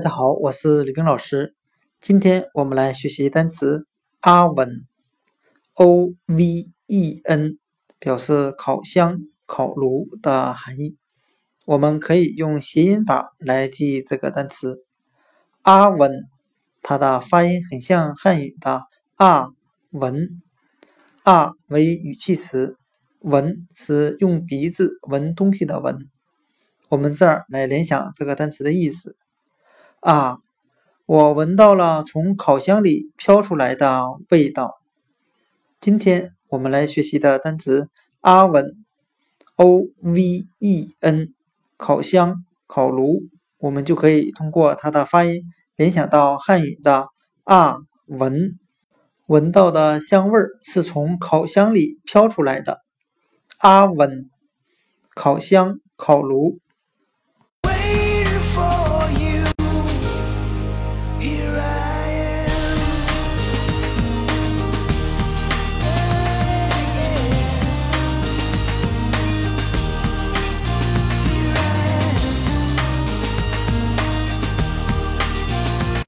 大家好，我是吕冰老师。今天我们来学习单词 oven，o v e n，表示烤箱、烤炉的含义。我们可以用谐音法来记忆这个单词 oven，它的发音很像汉语的啊闻，啊为语气词，闻是用鼻子闻东西的闻。我们这儿来联想这个单词的意思。啊，我闻到了从烤箱里飘出来的味道。今天我们来学习的单词阿文 ”（O V E N），烤箱、烤炉，我们就可以通过它的发音联想到汉语的啊闻，闻到的香味儿是从烤箱里飘出来的。阿闻，烤箱、烤炉。